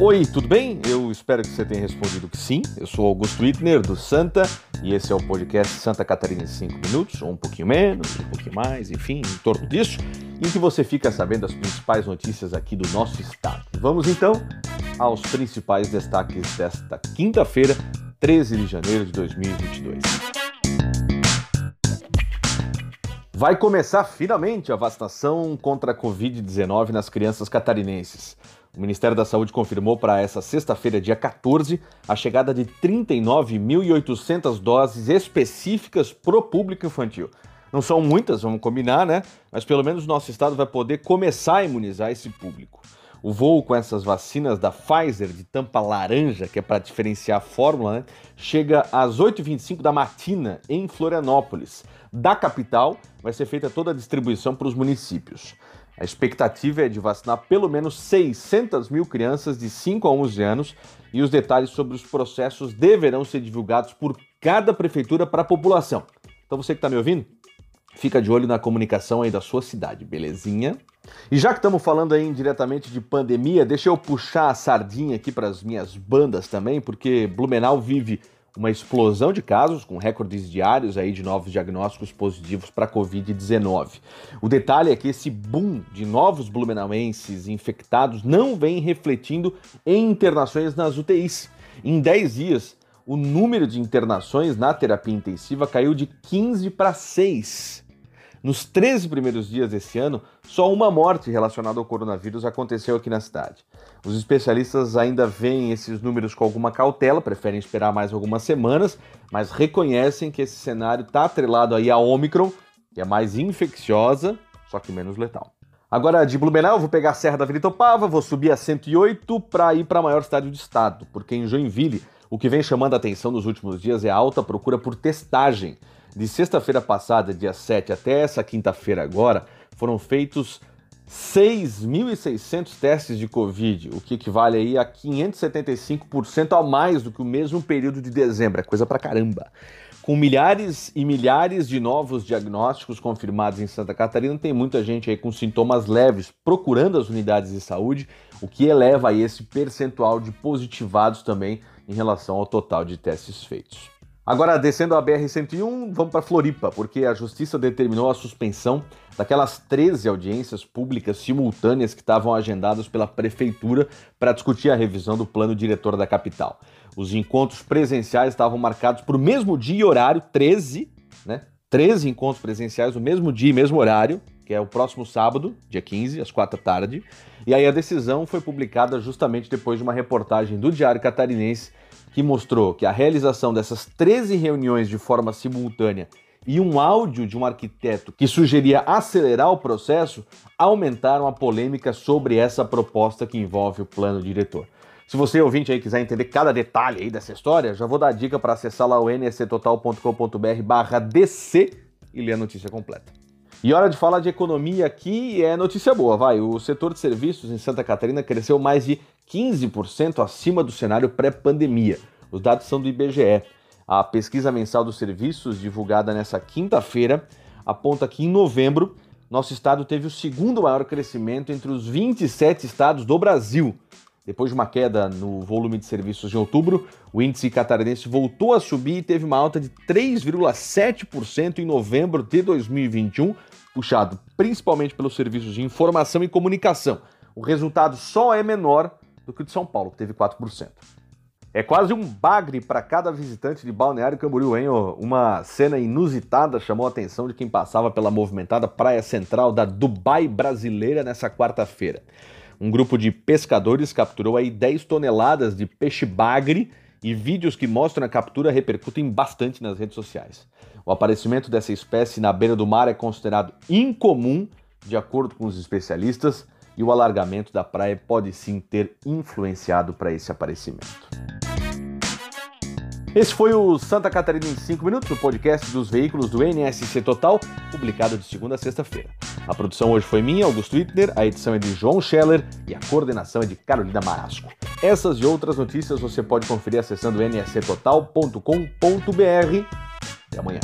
Oi, tudo bem? Eu espero que você tenha respondido que sim. Eu sou Augusto Wittner, do Santa, e esse é o podcast Santa Catarina em 5 minutos, ou um pouquinho menos, um pouquinho mais, enfim, em torno disso, em que você fica sabendo as principais notícias aqui do nosso estado. Vamos então aos principais destaques desta quinta-feira, 13 de janeiro de 2022. Vai começar finalmente a vacinação contra a Covid-19 nas crianças catarinenses. O Ministério da Saúde confirmou para essa sexta-feira, dia 14, a chegada de 39.800 doses específicas pro público infantil. Não são muitas, vamos combinar, né? Mas pelo menos nosso estado vai poder começar a imunizar esse público. O voo com essas vacinas da Pfizer de tampa laranja, que é para diferenciar a fórmula, né, chega às 8h25 da matina em Florianópolis. Da capital, vai ser feita toda a distribuição para os municípios. A expectativa é de vacinar pelo menos 600 mil crianças de 5 a 11 anos e os detalhes sobre os processos deverão ser divulgados por cada prefeitura para a população. Então você que está me ouvindo, fica de olho na comunicação aí da sua cidade, belezinha? E já que estamos falando aí diretamente de pandemia, deixa eu puxar a sardinha aqui para as minhas bandas também, porque Blumenau vive uma explosão de casos, com recordes diários aí de novos diagnósticos positivos para Covid-19. O detalhe é que esse boom de novos blumenauenses infectados não vem refletindo em internações nas UTIs. Em 10 dias, o número de internações na terapia intensiva caiu de 15 para 6. Nos 13 primeiros dias desse ano, só uma morte relacionada ao coronavírus aconteceu aqui na cidade. Os especialistas ainda veem esses números com alguma cautela, preferem esperar mais algumas semanas, mas reconhecem que esse cenário está atrelado aí à Omicron, que é mais infecciosa, só que menos letal. Agora, de Blumenau, vou pegar a Serra da Vila Itopava, vou subir a 108 para ir para a maior cidade do estado, porque em Joinville, o que vem chamando a atenção nos últimos dias é a alta procura por testagem. De sexta-feira passada, dia 7, até essa quinta-feira agora, foram feitos 6.600 testes de Covid, o que equivale aí a 575% a mais do que o mesmo período de dezembro. É coisa pra caramba. Com milhares e milhares de novos diagnósticos confirmados em Santa Catarina, tem muita gente aí com sintomas leves procurando as unidades de saúde, o que eleva aí esse percentual de positivados também em relação ao total de testes feitos. Agora, descendo a BR-101, vamos para Floripa, porque a Justiça determinou a suspensão daquelas 13 audiências públicas simultâneas que estavam agendadas pela Prefeitura para discutir a revisão do plano diretor da capital. Os encontros presenciais estavam marcados para o mesmo dia e horário, 13, né? 13 encontros presenciais no mesmo dia e mesmo horário, que é o próximo sábado, dia 15, às 4 da tarde. E aí a decisão foi publicada justamente depois de uma reportagem do Diário Catarinense que mostrou que a realização dessas 13 reuniões de forma simultânea e um áudio de um arquiteto que sugeria acelerar o processo aumentaram a polêmica sobre essa proposta que envolve o plano diretor. Se você ouvinte aí quiser entender cada detalhe aí dessa história, já vou dar a dica para acessar lá o nsctotal.com.br barra DC e ler a notícia completa. E hora de falar de economia aqui é notícia boa, vai. O setor de serviços em Santa Catarina cresceu mais de 15% acima do cenário pré-pandemia. Os dados são do IBGE. A pesquisa mensal dos serviços, divulgada nessa quinta-feira, aponta que em novembro nosso estado teve o segundo maior crescimento entre os 27 estados do Brasil. Depois de uma queda no volume de serviços em outubro, o índice catarinense voltou a subir e teve uma alta de 3,7% em novembro de 2021, puxado principalmente pelos serviços de informação e comunicação. O resultado só é menor do que o de São Paulo, que teve 4%. É quase um bagre para cada visitante de Balneário Camboriú, hein? Uma cena inusitada chamou a atenção de quem passava pela movimentada praia central da Dubai brasileira nessa quarta-feira. Um grupo de pescadores capturou aí 10 toneladas de peixe bagre e vídeos que mostram a captura repercutem bastante nas redes sociais. O aparecimento dessa espécie na beira do mar é considerado incomum, de acordo com os especialistas, e o alargamento da praia pode sim ter influenciado para esse aparecimento. Esse foi o Santa Catarina em 5 minutos, o podcast dos veículos do NSC Total, publicado de segunda a sexta-feira. A produção hoje foi minha, Augusto Wittner, a edição é de João Scheller e a coordenação é de Carolina Marasco. Essas e outras notícias você pode conferir acessando nsctotal.com.br. Até amanhã.